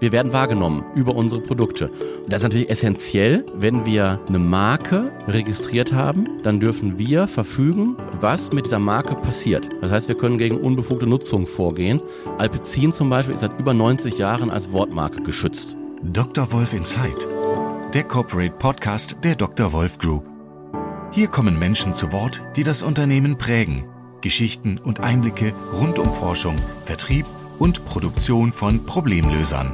Wir werden wahrgenommen über unsere Produkte. Das ist natürlich essentiell. Wenn wir eine Marke registriert haben, dann dürfen wir verfügen, was mit dieser Marke passiert. Das heißt, wir können gegen unbefugte Nutzung vorgehen. Alpecin zum Beispiel ist seit über 90 Jahren als Wortmarke geschützt. Dr. Wolf Insight, der Corporate Podcast der Dr. Wolf Group. Hier kommen Menschen zu Wort, die das Unternehmen prägen. Geschichten und Einblicke rund um Forschung, Vertrieb und Produktion von Problemlösern.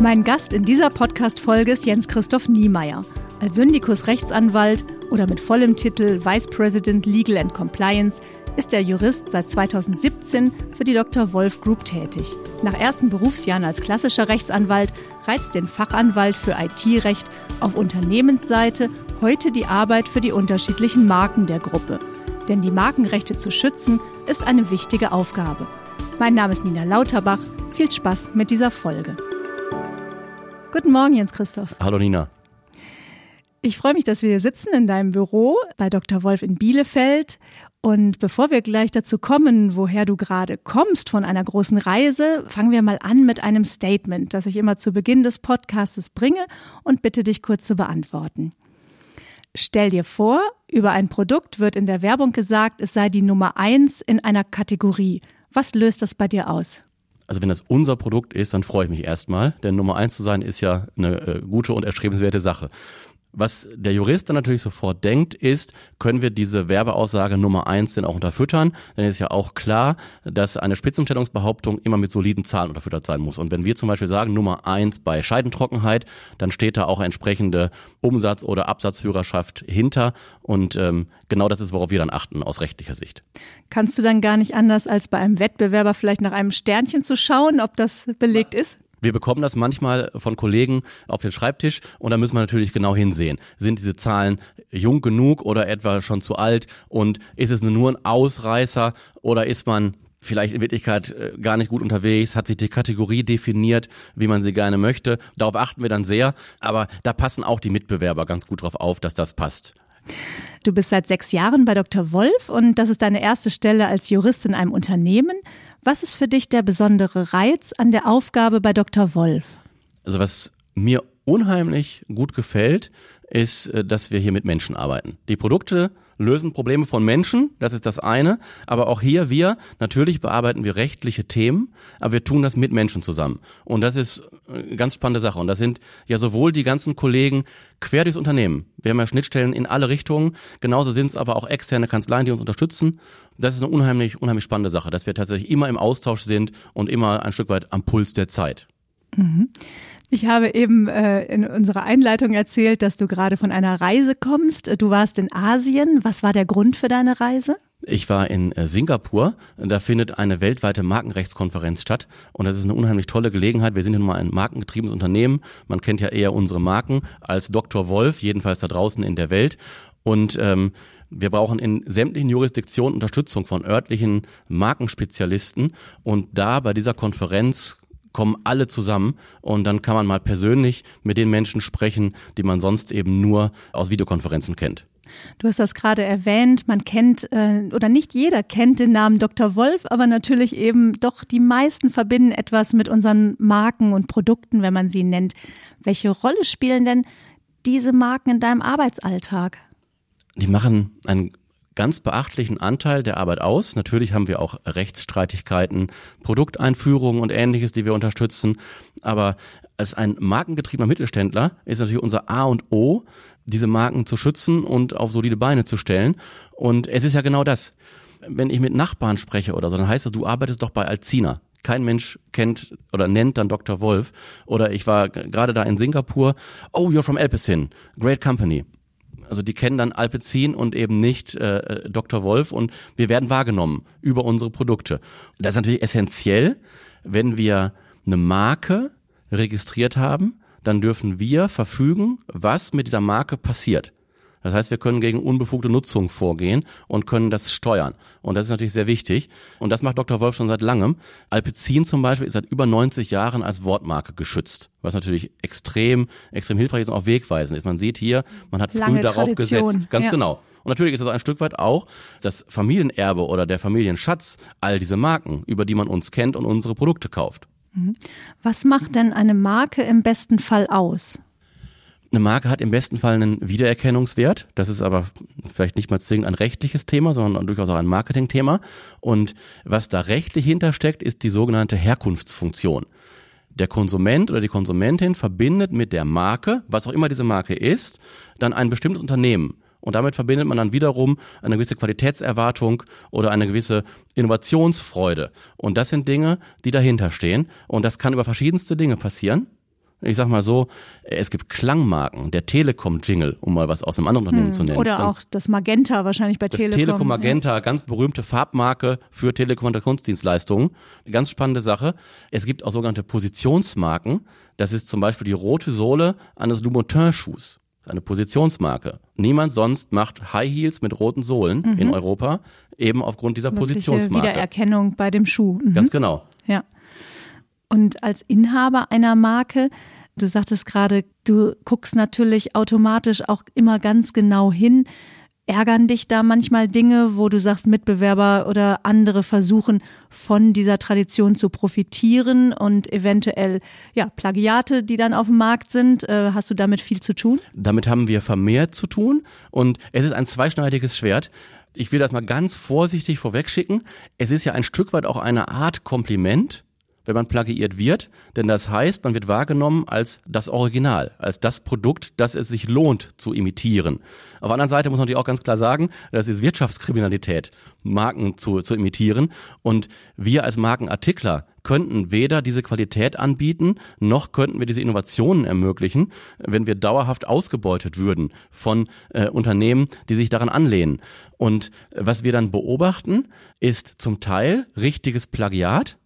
Mein Gast in dieser Podcast-Folge ist Jens Christoph Niemeyer. Als Syndikus Rechtsanwalt oder mit vollem Titel Vice President Legal and Compliance ist der Jurist seit 2017 für die Dr. Wolf Group tätig. Nach ersten Berufsjahren als klassischer Rechtsanwalt reizt den Fachanwalt für IT-Recht auf Unternehmensseite heute die Arbeit für die unterschiedlichen Marken der Gruppe. Denn die Markenrechte zu schützen ist eine wichtige Aufgabe. Mein Name ist Nina Lauterbach. Viel Spaß mit dieser Folge. Guten Morgen, Jens Christoph. Hallo Nina. Ich freue mich, dass wir hier sitzen in deinem Büro bei Dr. Wolf in Bielefeld. Und bevor wir gleich dazu kommen, woher du gerade kommst von einer großen Reise, fangen wir mal an mit einem Statement, das ich immer zu Beginn des Podcasts bringe und bitte dich kurz zu beantworten. Stell dir vor, über ein Produkt wird in der Werbung gesagt, es sei die Nummer eins in einer Kategorie. Was löst das bei dir aus? Also wenn das unser Produkt ist, dann freue ich mich erstmal, denn Nummer eins zu sein ist ja eine äh, gute und erstrebenswerte Sache. Was der Jurist dann natürlich sofort denkt, ist, können wir diese Werbeaussage Nummer eins denn auch unterfüttern? Denn es ist ja auch klar, dass eine Spitzenstellungsbehauptung immer mit soliden Zahlen unterfüttert sein muss. Und wenn wir zum Beispiel sagen Nummer eins bei Scheidentrockenheit, dann steht da auch entsprechende Umsatz- oder Absatzführerschaft hinter. Und ähm, genau das ist, worauf wir dann achten aus rechtlicher Sicht. Kannst du dann gar nicht anders, als bei einem Wettbewerber vielleicht nach einem Sternchen zu schauen, ob das belegt ist? Wir bekommen das manchmal von Kollegen auf den Schreibtisch und da müssen wir natürlich genau hinsehen. Sind diese Zahlen jung genug oder etwa schon zu alt und ist es nur ein Ausreißer oder ist man vielleicht in Wirklichkeit äh, gar nicht gut unterwegs, hat sich die Kategorie definiert, wie man sie gerne möchte. Darauf achten wir dann sehr, aber da passen auch die Mitbewerber ganz gut drauf auf, dass das passt. Du bist seit sechs Jahren bei Dr. Wolf und das ist deine erste Stelle als Jurist in einem Unternehmen. Was ist für dich der besondere Reiz an der Aufgabe bei Dr. Wolf? Also was mir unheimlich gut gefällt, ist, äh, dass wir hier mit Menschen arbeiten. Die Produkte lösen Probleme von Menschen, das ist das eine, aber auch hier wir, natürlich bearbeiten wir rechtliche Themen, aber wir tun das mit Menschen zusammen. Und das ist eine ganz spannende Sache. Und das sind ja sowohl die ganzen Kollegen quer durchs Unternehmen. Wir haben ja Schnittstellen in alle Richtungen, genauso sind es aber auch externe Kanzleien, die uns unterstützen. Das ist eine unheimlich, unheimlich spannende Sache, dass wir tatsächlich immer im Austausch sind und immer ein Stück weit am Puls der Zeit. Mhm. Ich habe eben äh, in unserer Einleitung erzählt, dass du gerade von einer Reise kommst. Du warst in Asien. Was war der Grund für deine Reise? Ich war in äh, Singapur. Da findet eine weltweite Markenrechtskonferenz statt. Und das ist eine unheimlich tolle Gelegenheit. Wir sind nun mal ein markengetriebenes Unternehmen. Man kennt ja eher unsere Marken als Dr. Wolf, jedenfalls da draußen in der Welt. Und ähm, wir brauchen in sämtlichen Jurisdiktionen Unterstützung von örtlichen Markenspezialisten. Und da bei dieser Konferenz kommen alle zusammen und dann kann man mal persönlich mit den Menschen sprechen, die man sonst eben nur aus Videokonferenzen kennt. Du hast das gerade erwähnt, man kennt äh, oder nicht jeder kennt den Namen Dr. Wolf, aber natürlich eben doch die meisten verbinden etwas mit unseren Marken und Produkten, wenn man sie nennt. Welche Rolle spielen denn diese Marken in deinem Arbeitsalltag? Die machen einen ganz beachtlichen Anteil der Arbeit aus. Natürlich haben wir auch Rechtsstreitigkeiten, Produkteinführungen und ähnliches, die wir unterstützen. Aber als ein markengetriebener Mittelständler ist natürlich unser A und O, diese Marken zu schützen und auf solide Beine zu stellen. Und es ist ja genau das. Wenn ich mit Nachbarn spreche oder so, dann heißt es, du arbeitest doch bei Alzina. Kein Mensch kennt oder nennt dann Dr. Wolf. Oder ich war gerade da in Singapur. Oh, you're from Alpecin. Great company also die kennen dann Alpecin und eben nicht äh, Dr. Wolf und wir werden wahrgenommen über unsere Produkte. Das ist natürlich essentiell, wenn wir eine Marke registriert haben, dann dürfen wir verfügen, was mit dieser Marke passiert. Das heißt, wir können gegen unbefugte Nutzung vorgehen und können das steuern. Und das ist natürlich sehr wichtig. Und das macht Dr. Wolf schon seit langem. Alpecin zum Beispiel ist seit über 90 Jahren als Wortmarke geschützt, was natürlich extrem, extrem hilfreich ist und auch wegweisend ist. Man sieht hier, man hat Lange früh darauf Tradition. gesetzt. Ganz Ja. genau. Und natürlich ist es ein Stück weit auch das Familienerbe oder der Familienschatz, all diese Marken, über die man uns kennt und unsere Produkte kauft. Mhm. Was macht denn eine Marke im besten Fall aus? Eine Marke hat im besten Fall einen Wiedererkennungswert. Das ist aber vielleicht nicht mal zwingend ein rechtliches Thema, sondern durchaus auch ein Marketingthema. Und was da rechtlich hintersteckt, ist die sogenannte Herkunftsfunktion. Der Konsument oder die Konsumentin verbindet mit der Marke, was auch immer diese Marke ist, dann ein bestimmtes Unternehmen. Und damit verbindet man dann wiederum eine gewisse Qualitätserwartung oder eine gewisse Innovationsfreude. Und das sind Dinge, die dahinter stehen. Und das kann über verschiedenste Dinge passieren. Ich sag mal so, es gibt Klangmarken, der Telekom-Jingle, um mal was aus einem anderen Unternehmen hm. zu nennen. Oder auch das Magenta wahrscheinlich bei das Telekom. Telekom Magenta, ja. ganz berühmte Farbmarke für Telekommunikationsdienstleistungen. Ganz spannende Sache. Es gibt auch sogenannte Positionsmarken. Das ist zum Beispiel die rote Sohle eines Louboutin-Schuhs. Eine Positionsmarke. Niemand sonst macht High Heels mit roten Sohlen mhm. in Europa, eben aufgrund dieser Mögliche Positionsmarke. Wiedererkennung bei dem Schuh. Mhm. Ganz genau. Ja. Und als Inhaber einer Marke, du sagtest gerade, du guckst natürlich automatisch auch immer ganz genau hin. Ärgern dich da manchmal Dinge, wo du sagst, Mitbewerber oder andere versuchen von dieser Tradition zu profitieren und eventuell ja Plagiate, die dann auf dem Markt sind, äh, hast du damit viel zu tun? Damit haben wir vermehrt zu tun und es ist ein zweischneidiges Schwert. Ich will das mal ganz vorsichtig vorwegschicken. Es ist ja ein Stück weit auch eine Art Kompliment wenn man plagiiert wird, denn das heißt, man wird wahrgenommen als das Original, als das Produkt, das es sich lohnt zu imitieren. Auf der anderen Seite muss man natürlich auch ganz klar sagen, das ist Wirtschaftskriminalität, Marken zu, zu imitieren und wir als Markenartikler könnten weder diese Qualität anbieten, noch könnten wir diese Innovationen ermöglichen, wenn wir dauerhaft ausgebeutet würden von äh, Unternehmen, die sich daran anlehnen. Und was wir dann beobachten, ist zum Teil richtiges Plagiat,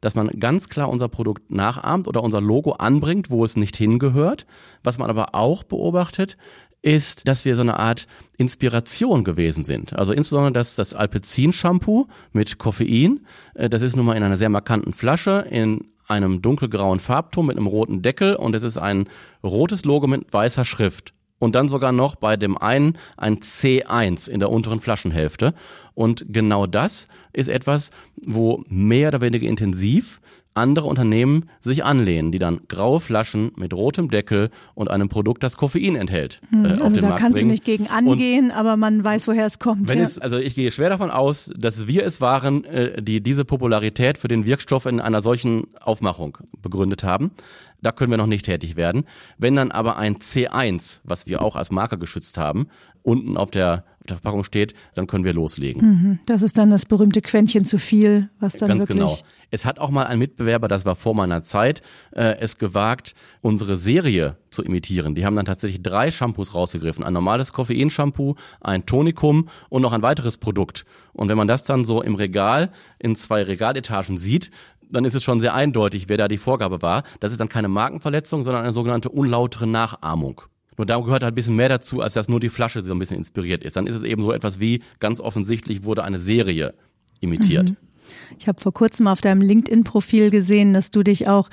dass man ganz klar unser Produkt nachahmt oder unser Logo anbringt, wo es nicht hingehört. Was man aber auch beobachtet, ist, dass wir so eine Art Inspiration gewesen sind. Also insbesondere das, das Alpecin-Shampoo mit Koffein. Äh, das ist nun mal in einer sehr markanten Flasche, in einem dunkelgrauen Farbton mit einem roten Deckel und es ist ein rotes Logo mit weißer Schrift und dann sogar noch bei dem einen ein C1 in der unteren Flaschenhälfte. Und genau das ist etwas, wo mehr oder weniger intensiv andere Unternehmen sich anlehnen, die dann graue Flaschen mit rotem Deckel und einem Produkt, das Koffein enthält. Hm, äh, also da Markt kannst bringen. du nicht gegen angehen, und aber man weiß, woher es kommt. Wenn ja. es, also ich gehe schwer davon aus, dass wir es waren, äh, die diese Popularität für den Wirkstoff in einer solchen Aufmachung begründet haben. Da können wir noch nicht tätig werden. Wenn dann aber ein C1, was wir auch als Marker geschützt haben, unten auf der, auf der Verpackung steht, dann können wir loslegen. Mhm. Das ist dann das berühmte Quäntchen zu viel, was dann Ganz wirklich... genau. Es hat auch mal ein Mitbewerber, das war vor meiner Zeit, äh, es gewagt, unsere Serie zu imitieren. Die haben dann tatsächlich drei Shampoos rausgegriffen. Ein normales Koffeinshampoo, ein Tonikum und noch ein weiteres Produkt. Und wenn man das dann so im Regal in zwei Regaletagen sieht, dann ist es schon sehr eindeutig, wer da die Vorgabe war. Das ist dann keine Markenverletzung, sondern eine sogenannte unlautere Nachahmung. Nur da gehört halt ein bisschen mehr dazu, als dass nur die Flasche so ein bisschen inspiriert ist. Dann ist es eben so etwas wie, ganz offensichtlich wurde eine Serie imitiert. Mhm. Ich habe vor kurzem auf deinem LinkedIn-Profil gesehen, dass du dich auch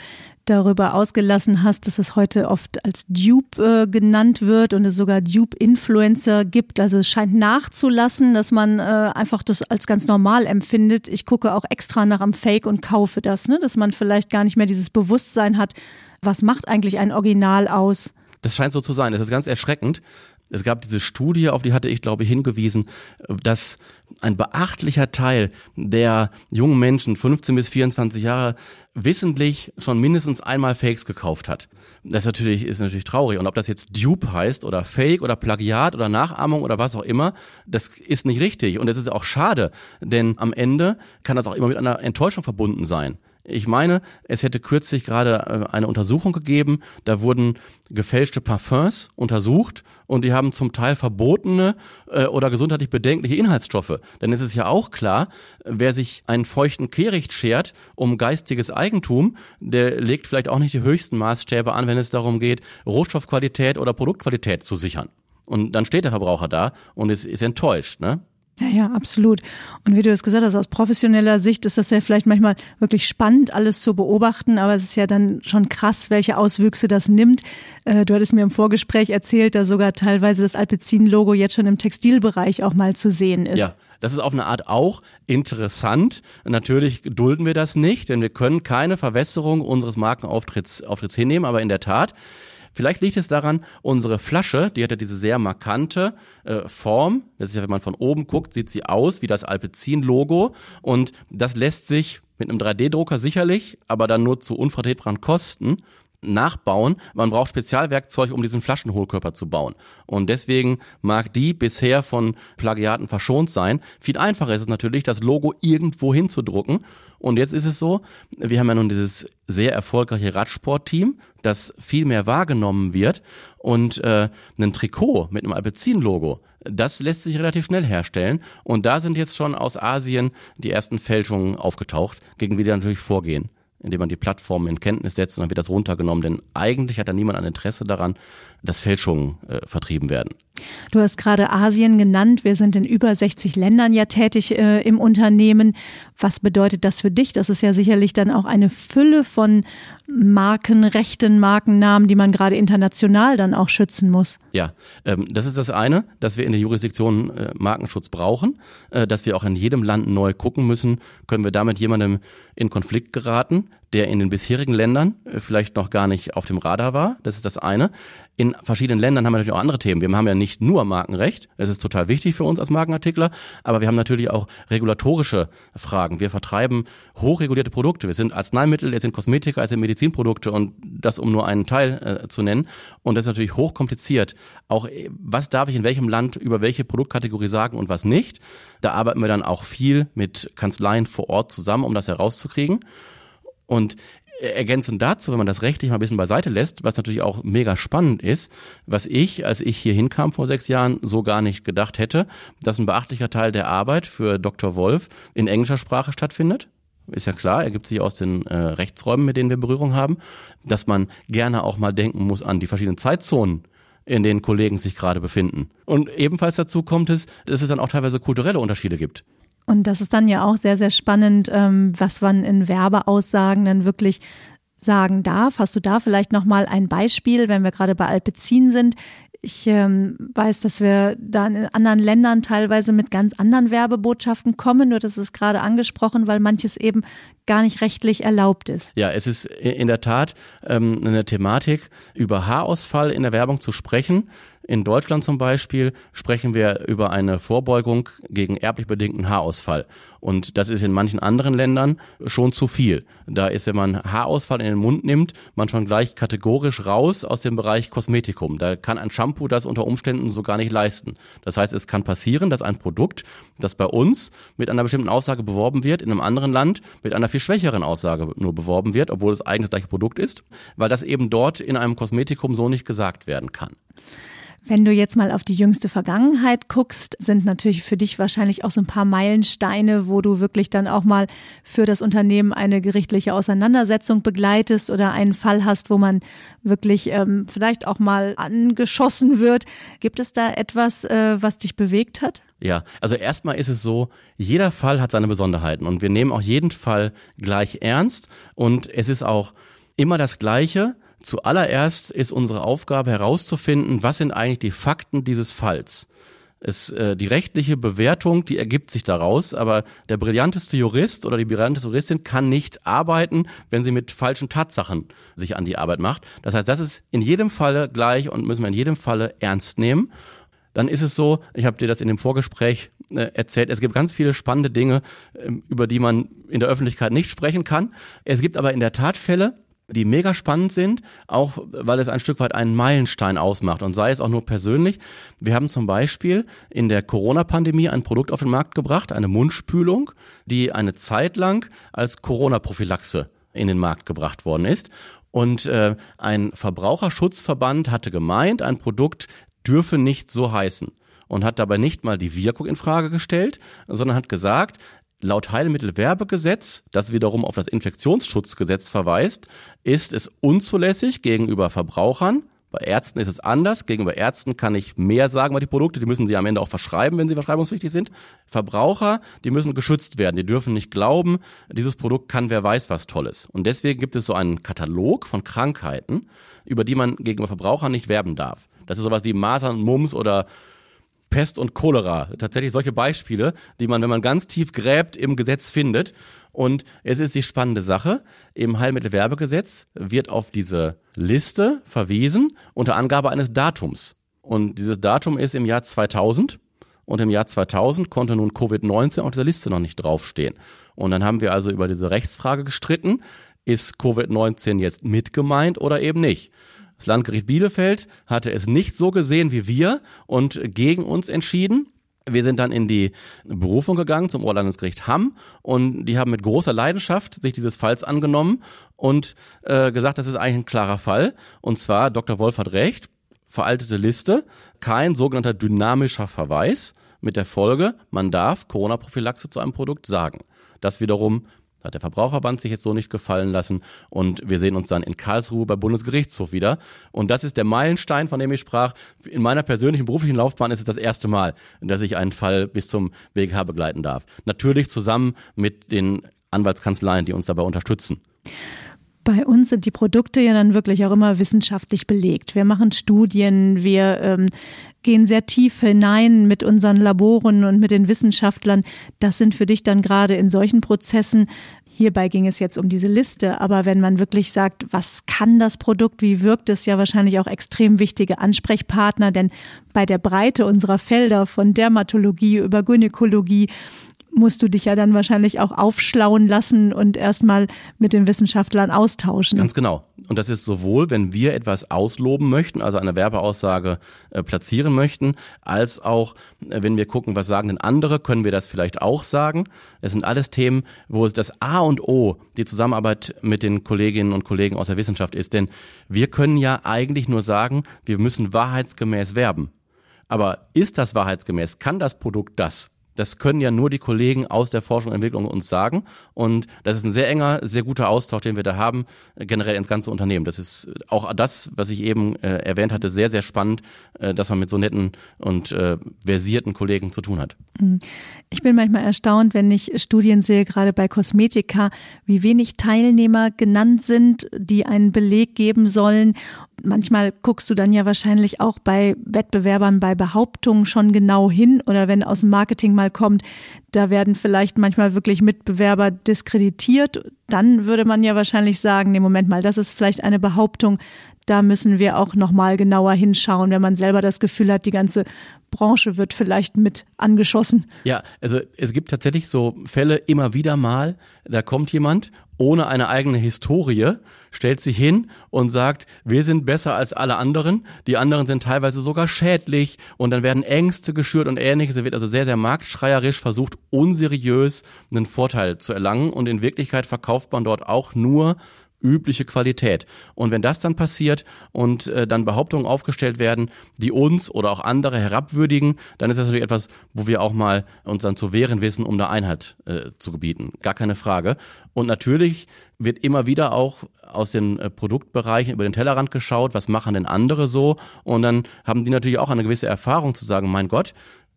darüber ausgelassen hast, dass es heute oft als Dupe äh, genannt wird und es sogar Dupe-Influencer gibt. Also es scheint nachzulassen, dass man äh, einfach das als ganz normal empfindet. Ich gucke auch extra nach am Fake und kaufe das, ne? dass man vielleicht gar nicht mehr dieses Bewusstsein hat, was macht eigentlich ein Original aus. Das scheint so zu sein. Das ist ganz erschreckend es gab diese Studie, auf die hatte ich, glaube ich, hingewiesen, dass ein beachtlicher Teil der jungen Menschen, 15 bis 24 Jahre, wissentlich schon mindestens einmal Fakes gekauft hat. Das natürlich, ist natürlich traurig. Und ob das jetzt Dupe heißt oder Fake oder Plagiat oder Nachahmung oder was auch immer, das ist nicht richtig. Und es ist auch schade, denn am Ende kann das auch immer mit einer Enttäuschung verbunden sein. Ich meine, es hätte kürzlich gerade äh, eine Untersuchung gegeben, da wurden gefälschte Parfums untersucht und die haben zum Teil verbotene äh, oder gesundheitlich bedenkliche Inhaltsstoffe. Denn es ist ja auch klar, wer sich einen feuchten Kehricht schert um geistiges Eigentum, der legt vielleicht auch nicht die höchsten Maßstäbe an, wenn es darum geht, Rohstoffqualität oder Produktqualität zu sichern. Und dann steht der Verbraucher da und ist, ist enttäuscht. Ne? Ja, ja, absolut. Und wie du es gesagt hast, aus professioneller Sicht ist das ja vielleicht manchmal wirklich spannend, alles zu beobachten, aber es ist ja dann schon krass, welche Auswüchse das nimmt. Äh, du hattest mir im Vorgespräch erzählt, dass sogar teilweise das Alpecin-Logo jetzt schon im Textilbereich auch mal zu sehen ist. Ja, das ist auf eine Art auch interessant. Natürlich dulden wir das nicht, denn wir können keine Verwässerung unseres Markenauftritts Auftritts hinnehmen, aber in der Tat, Vielleicht liegt es daran, unsere Flasche, die hat ja diese sehr markante äh, Form. Das ist ja, wenn man von oben guckt, sieht sie aus wie das Alpecin-Logo. Und das lässt sich mit einem 3D-Drucker sicherlich, aber dann nur zu unvertretbaren Kosten nachbauen. Man braucht Spezialwerkzeug, um diesen Flaschenhohlkörper zu bauen. Und deswegen mag die bisher von Plagiaten verschont sein. Viel einfacher ist es natürlich, das Logo irgendwo hinzudrucken. Und jetzt ist es so, wir haben ja nun dieses sehr erfolgreiche Radsportteam, das viel mehr wahrgenommen wird. Und äh, ein Trikot mit einem Alpecin-Logo, das lässt sich relativ schnell herstellen. Und da sind jetzt schon aus Asien die ersten Fälschungen aufgetaucht, gegen die wir natürlich vorgehen indem man die Plattform in Kenntnis setzt und dann wird das runtergenommen. Denn eigentlich hat da niemand ein Interesse daran, dass Fälschungen äh, vertrieben werden. Du hast gerade Asien genannt. Wir sind in über 60 Ländern ja tätig äh, im Unternehmen. Was bedeutet das für dich? Das ist ja sicherlich dann auch eine Fülle von Markenrechten, Markennamen, die man gerade international dann auch schützen muss. Ja, ähm, das ist das eine, dass wir in der Jurisdiktion äh, Markenschutz brauchen, äh, dass wir auch in jedem Land neu gucken müssen, können wir damit jemandem in Konflikt geraten, der in den bisherigen Ländern äh, vielleicht noch gar nicht auf dem Radar war. Das ist das eine. In verschiedenen Ländern haben wir natürlich auch andere Themen. Wir haben ja nicht nur Markenrecht, das ist total wichtig für uns als Markenartikler, aber wir haben natürlich auch regulatorische Fragen. Wir vertreiben hochregulierte Produkte. Wir sind Arzneimittel, es sind Kosmetika, es sind Medizinprodukte und das um nur einen Teil äh, zu nennen. Und das ist natürlich hochkompliziert. Auch äh, was darf ich in welchem Land über welche Produktkategorie sagen und was nicht. Da arbeiten wir dann auch viel mit Kanzleien vor Ort zusammen, um das herauszukriegen. Und ergänzend dazu, wenn man das rechtlich mal ein bisschen beiseite lässt, was natürlich auch mega spannend ist, was ich, als ich hier hinkam vor sechs Jahren, so gar nicht gedacht hätte, dass ein beachtlicher Teil der Arbeit für Dr. Wolf in englischer Sprache stattfindet. Ist ja klar, ergibt sich aus den äh, Rechtsräumen, mit denen wir Berührung haben, dass man gerne auch mal denken muss an die verschiedenen Zeitzonen, in denen Kollegen sich gerade befinden. Und ebenfalls dazu kommt es, dass es dann auch teilweise kulturelle Unterschiede gibt. Und das ist dann ja auch sehr, sehr spannend, ähm, was man in Werbeaussagen dann wirklich sagen darf. Hast du da vielleicht nochmal ein Beispiel, wenn wir gerade bei Alpecin sind? Ich ähm, weiß, dass wir da in anderen Ländern teilweise mit ganz anderen Werbebotschaften kommen. Nur das ist gerade angesprochen, weil manches eben gar nicht rechtlich erlaubt ist. Ja, es ist in der Tat ähm, eine Thematik, über Haarausfall in der Werbung zu sprechen in Deutschland zum Beispiel sprechen wir über eine Vorbeugung gegen erblich bedingten Haarausfall. Und das ist in manchen anderen Ländern schon zu viel. Da ist, wenn man Haarausfall in den Mund nimmt, man schon gleich kategorisch raus aus dem Bereich Kosmetikum. Da kann ein Shampoo das unter Umständen so gar nicht leisten. Das heißt, es kann passieren, dass ein Produkt, das bei uns mit einer bestimmten Aussage beworben wird, in einem anderen Land mit einer viel schwächeren Aussage nur beworben wird, obwohl es eigentlich das gleiche Produkt ist, weil das eben dort in einem Kosmetikum so nicht gesagt werden kann. Wenn du jetzt mal auf die jüngste Vergangenheit guckst, sind natürlich für dich wahrscheinlich auch so ein paar Meilensteine, wo du wirklich dann auch mal für das Unternehmen eine gerichtliche Auseinandersetzung begleitest oder einen Fall hast, wo man wirklich ähm, vielleicht auch mal angeschossen wird. Gibt es da etwas, äh, was dich bewegt hat? Ja, also erstmal ist es so, jeder Fall hat seine Besonderheiten und wir nehmen auch jeden Fall gleich ernst und es ist auch immer das Gleiche Zuallererst ist unsere Aufgabe herauszufinden, was sind eigentlich die Fakten dieses Falls. Es, äh, die rechtliche Bewertung, die ergibt sich daraus, aber der brillanteste Jurist oder die brillanteste Juristin kann nicht arbeiten, wenn sie mit falschen Tatsachen sich an die Arbeit macht. Das heißt, das ist in jedem Falle gleich und müssen wir in jedem Falle ernst nehmen. Dann ist es so, ich habe dir das in dem Vorgespräch äh, erzählt, es gibt ganz viele spannende Dinge, äh, über die man in der Öffentlichkeit nicht sprechen kann. Es gibt aber in der Tat Fälle, die mega spannend sind, auch weil es ein Stück weit einen Meilenstein ausmacht und sei es auch nur persönlich. Wir haben zum Beispiel in der Corona-Pandemie ein Produkt auf den Markt gebracht, eine Mundspülung, die eine Zeit lang als Corona-Prophylaxe in den Markt gebracht worden ist. Und äh, ein Verbraucherschutzverband hatte gemeint, ein Produkt dürfe nicht so heißen und hat dabei nicht mal die Wirkung in Frage gestellt, sondern hat gesagt, Laut Heilmittelwerbegesetz, das wiederum auf das Infektionsschutzgesetz verweist, ist es unzulässig gegenüber Verbrauchern Bei Ärzten ist es anders. Gegenüber Ärzten kann ich mehr sagen über die Produkte. Die müssen sie am Ende auch verschreiben, wenn sie verschreibungspflichtig sind. Verbraucher, die müssen geschützt werden. Die dürfen nicht glauben, dieses Produkt kann wer weiß was Tolles. Und deswegen gibt es so einen Katalog von Krankheiten, über die man gegenüber Verbrauchern nicht werben darf. Das ist sowas wie Masern, Mumps oder Pest und Cholera. Tatsächlich solche Beispiele, die man, wenn man ganz tief gräbt, im Gesetz findet. Und es ist die spannende Sache. Im Heilmittelwerbegesetz wird auf diese Liste verwiesen unter Angabe eines Datums. Und dieses Datum ist im Jahr 2000. Und im Jahr 2000 konnte nun Covid-19 auf dieser Liste noch nicht draufstehen. Und dann haben wir also über diese Rechtsfrage gestritten. Ist Covid-19 jetzt mit gemeint oder eben nicht? Das Landgericht Bielefeld hatte es nicht so gesehen wie wir und gegen uns entschieden. Wir sind dann in die Berufung gegangen zum Oberlandesgericht Hamm und die haben mit großer Leidenschaft sich dieses Falls angenommen und äh, gesagt, das ist eigentlich ein klarer Fall. Und zwar, Dr. Wolf hat recht, veraltete Liste, kein sogenannter dynamischer Verweis mit der Folge, man darf Corona-Prophylaxe zu einem Produkt sagen. Das wiederum hat der Verbraucherverband sich jetzt so nicht gefallen lassen und wir sehen uns dann in Karlsruhe beim Bundesgerichtshof wieder. Und das ist der Meilenstein, von dem ich sprach. In meiner persönlichen beruflichen Laufbahn ist es das erste Mal, dass ich einen Fall bis zum BGH begleiten darf. Natürlich zusammen mit den Anwaltskanzleien, die uns dabei unterstützen. Bei uns sind die Produkte ja dann wirklich auch immer wissenschaftlich belegt. Wir machen Studien, wir ähm, gehen sehr tief hinein mit unseren Laboren und mit den Wissenschaftlern. Das sind für dich dann gerade in solchen Prozessen Hierbei ging es jetzt um diese Liste, aber wenn man wirklich sagt, was kann das Produkt, wie wirkt es, ja wahrscheinlich auch extrem wichtige Ansprechpartner, denn bei der Breite unserer Felder von Dermatologie über Gynäkologie musst du dich ja dann wahrscheinlich auch aufschlauen lassen und erstmal mit den Wissenschaftlern austauschen. Ganz genau. Und das ist sowohl, wenn wir etwas ausloben möchten, also eine Werbeaussage äh, platzieren möchten, als auch, äh, wenn wir gucken, was sagen denn andere, können wir das vielleicht auch sagen. Es sind alles Themen, wo das A und O, die Zusammenarbeit mit den Kolleginnen und Kollegen aus der Wissenschaft ist. Denn wir können ja eigentlich nur sagen, wir müssen wahrheitsgemäß werben. Aber ist das wahrheitsgemäß? Kann das Produkt das? Das können ja nur die Kollegen aus der Forschung und Entwicklung uns sagen. Und das ist ein sehr enger, sehr guter Austausch, den wir da haben, generell ins ganze Unternehmen. Das ist auch das, was ich eben äh, erwähnt hatte, sehr, sehr spannend, äh, dass man mit so netten und äh, versierten Kollegen zu tun hat. Mhm. Ich bin manchmal erstaunt, wenn ich Studien sehe, gerade bei Kosmetika, wie wenig Teilnehmer genannt sind, die einen Beleg geben sollen manchmal guckst du dann ja wahrscheinlich auch bei Wettbewerbern bei Behauptungen schon genau hin oder wenn aus dem Marketing mal kommt, da werden vielleicht manchmal wirklich Mitbewerber diskreditiert. Dann würde man ja wahrscheinlich sagen, nee, Moment mal, das ist vielleicht eine Behauptung, da müssen wir auch noch mal genauer hinschauen, wenn man selber das Gefühl hat, die ganze Branche wird vielleicht mit angeschossen. Ja, also es gibt tatsächlich so Fälle immer wieder mal, da kommt jemand ohne eine eigene Historie, stellt sich hin und sagt, wir sind besser als alle anderen, die anderen sind teilweise sogar schädlich und dann werden Ängste geschürt und ähnliches. Er wird also sehr, sehr marktschreierisch versucht, unseriös einen Vorteil zu erlangen und in Wirklichkeit verkauft man dort auch nur übliche Qualität. Und wenn das dann passiert und äh, dann Behauptungen aufgestellt werden, die uns oder auch andere herabwürdigen, dann ist das natürlich etwas, wo wir auch mal uns dann zu wehren wissen, um da Einheit äh, zu gebieten. Gar keine Frage. Und natürlich wird immer wieder auch aus den äh, Produktbereichen über den Tellerrand geschaut, was machen denn andere so? Und dann haben die natürlich auch eine gewisse Erfahrung zu sagen, mein Gott,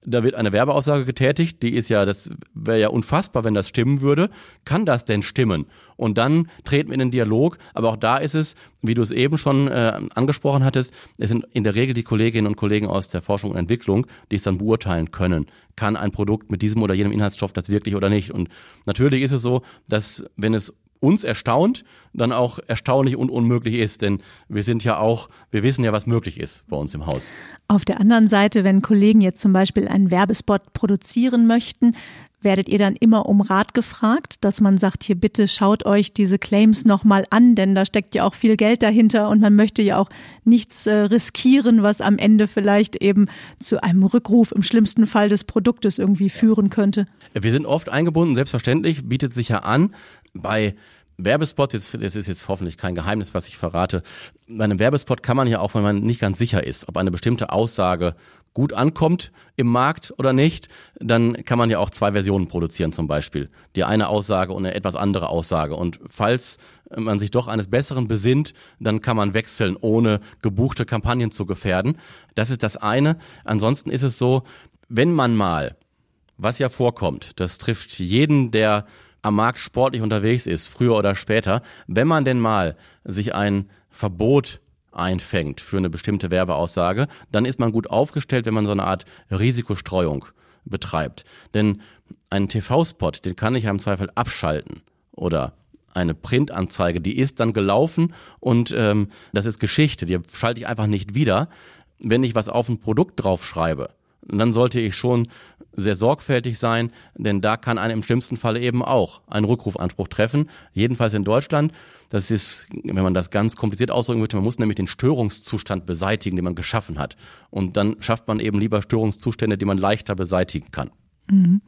da wird eine Werbeaussage getätigt, die ist ja, das wäre ja unfassbar, wenn das stimmen würde. Kann das denn stimmen? Und dann treten wir in den Dialog, aber auch da ist es, wie du es eben schon äh, angesprochen hattest, es sind in der Regel die Kolleginnen und Kollegen aus der Forschung und Entwicklung, die es dann beurteilen können. Kann ein Produkt mit diesem oder jenem Inhaltsstoff das wirklich oder nicht? Und natürlich ist es so, dass wenn es uns erstaunt, dann auch erstaunlich und unmöglich ist, denn wir sind ja auch, wir wissen ja, was möglich ist bei uns im Haus. Auf der anderen Seite, wenn Kollegen jetzt zum Beispiel einen Werbespot produzieren möchten, werdet ihr dann immer um Rat gefragt, dass man sagt, hier bitte schaut euch diese Claims nochmal an, denn da steckt ja auch viel Geld dahinter und man möchte ja auch nichts äh, riskieren, was am Ende vielleicht eben zu einem Rückruf im schlimmsten Fall des Produktes irgendwie führen könnte. Wir sind oft eingebunden, selbstverständlich, bietet sich ja an. Bei Werbespot, das ist jetzt hoffentlich kein Geheimnis, was ich verrate. Bei einem Werbespot kann man ja auch, wenn man nicht ganz sicher ist, ob eine bestimmte Aussage gut ankommt im Markt oder nicht, dann kann man ja auch zwei Versionen produzieren zum Beispiel. Die eine Aussage und eine etwas andere Aussage. Und falls man sich doch eines Besseren besinnt, dann kann man wechseln, ohne gebuchte Kampagnen zu gefährden. Das ist das eine. Ansonsten ist es so, wenn man mal, was ja vorkommt, das trifft jeden, der am Markt sportlich unterwegs ist, früher oder später, wenn man denn mal sich ein Verbot einfängt für eine bestimmte Werbeaussage, dann ist man gut aufgestellt, wenn man so eine Art Risikostreuung betreibt. Denn einen TV-Spot, den kann ich ja im Zweifel abschalten oder eine Printanzeige, die ist dann gelaufen und ähm, das ist Geschichte, die schalte ich einfach nicht wieder. Wenn ich was auf ein Produkt draufschreibe, dann sollte ich schon sehr sorgfältig sein, denn da kann einem im schlimmsten Falle eben auch einen Rückrufanspruch treffen. Jedenfalls in Deutschland. Das ist, wenn man das ganz kompliziert ausdrücken möchte, man muss nämlich den Störungszustand beseitigen, den man geschaffen hat. Und dann schafft man eben lieber Störungszustände, die man leichter beseitigen kann. Mhm.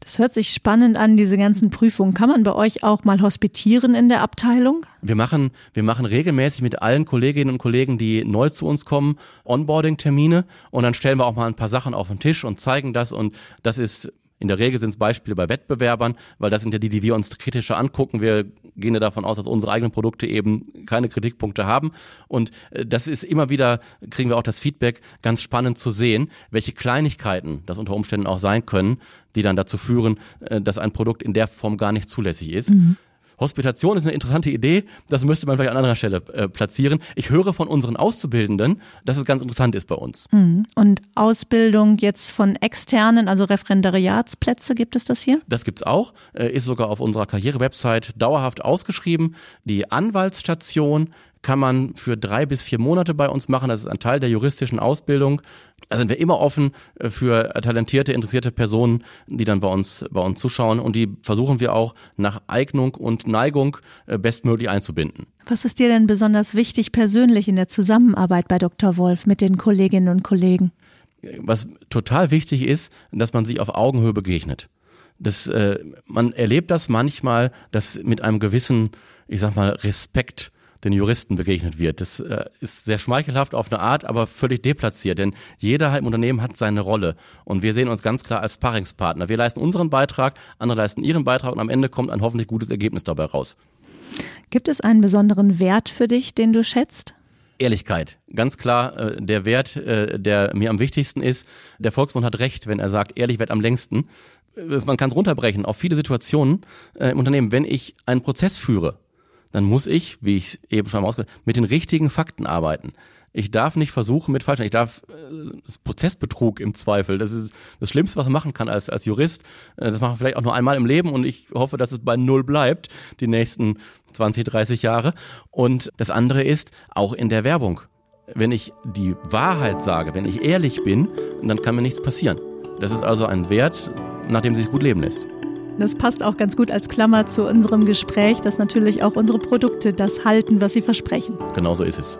Das hört sich spannend an, diese ganzen Prüfungen. Kann man bei euch auch mal hospitieren in der Abteilung? Wir machen, wir machen regelmäßig mit allen Kolleginnen und Kollegen, die neu zu uns kommen, Onboarding-Termine und dann stellen wir auch mal ein paar Sachen auf den Tisch und zeigen das und das ist in der Regel sind es Beispiele bei Wettbewerbern, weil das sind ja die, die wir uns kritischer angucken. Wir gehen ja davon aus, dass unsere eigenen Produkte eben keine Kritikpunkte haben. Und äh, das ist immer wieder, kriegen wir auch das Feedback, ganz spannend zu sehen, welche Kleinigkeiten das unter Umständen auch sein können, die dann dazu führen, äh, dass ein Produkt in der Form gar nicht zulässig ist. Mhm. Hospitation ist eine interessante Idee, das müsste man vielleicht an anderer Stelle äh, platzieren. Ich höre von unseren Auszubildenden, dass es ganz interessant ist bei uns. Mhm. Und Ausbildung jetzt von externen, also Referendariatsplätze, gibt es das hier? Das gibt's auch, äh, ist sogar auf unserer Karrierewebsite dauerhaft ausgeschrieben. Die Anwaltsstation kann man für drei bis vier Monate bei uns machen. Das ist ein Teil der juristischen Ausbildung. Da sind wir immer offen äh, für talentierte, interessierte Personen, die dann bei uns, bei uns zuschauen. Und die versuchen wir auch nach Eignung und Neigung äh, bestmöglich einzubinden. Was ist dir denn besonders wichtig persönlich in der Zusammenarbeit bei Dr. Wolf mit den Kolleginnen und Kollegen? Was total wichtig ist, dass man sich auf Augenhöhe begegnet. Das, äh, man erlebt das manchmal, dass mit einem gewissen, ich sag mal, Respekt den Juristen begegnet wird. Das äh, ist sehr schmeichelhaft auf eine Art, aber völlig deplatziert, denn jeder im Unternehmen hat seine Rolle und wir sehen uns ganz klar als Sparringspartner. Wir leisten unseren Beitrag, andere leisten ihren Beitrag und am Ende kommt ein hoffentlich gutes Ergebnis dabei raus. Gibt es einen besonderen Wert für dich, den du schätzt? Ehrlichkeit. Ganz klar äh, der Wert, äh, der mir am wichtigsten ist. Der Volksmund hat recht, wenn er sagt, ehrlich wird am längsten. Man kann es runterbrechen auf viele Situationen äh, im Unternehmen. Wenn ich einen Prozess führe, dann muss ich, wie ich eben schon ausgesprochen mit den richtigen Fakten arbeiten. Ich darf nicht versuchen mit falschen, ich darf äh, Prozessbetrug im Zweifel, das ist das Schlimmste, was man machen kann als, als Jurist. Äh, das machen wir vielleicht auch nur einmal im Leben und ich hoffe, dass es bei Null bleibt, die nächsten 20, 30 Jahre. Und das andere ist, auch in der Werbung. Wenn ich die Wahrheit sage, wenn ich ehrlich bin, dann kann mir nichts passieren. Das ist also ein Wert, nach dem sich gut leben lässt. Das passt auch ganz gut als Klammer zu unserem Gespräch, dass natürlich auch unsere Produkte das halten, was sie versprechen. Genauso ist es.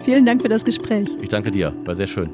Vielen Dank für das Gespräch. Ich danke dir, war sehr schön.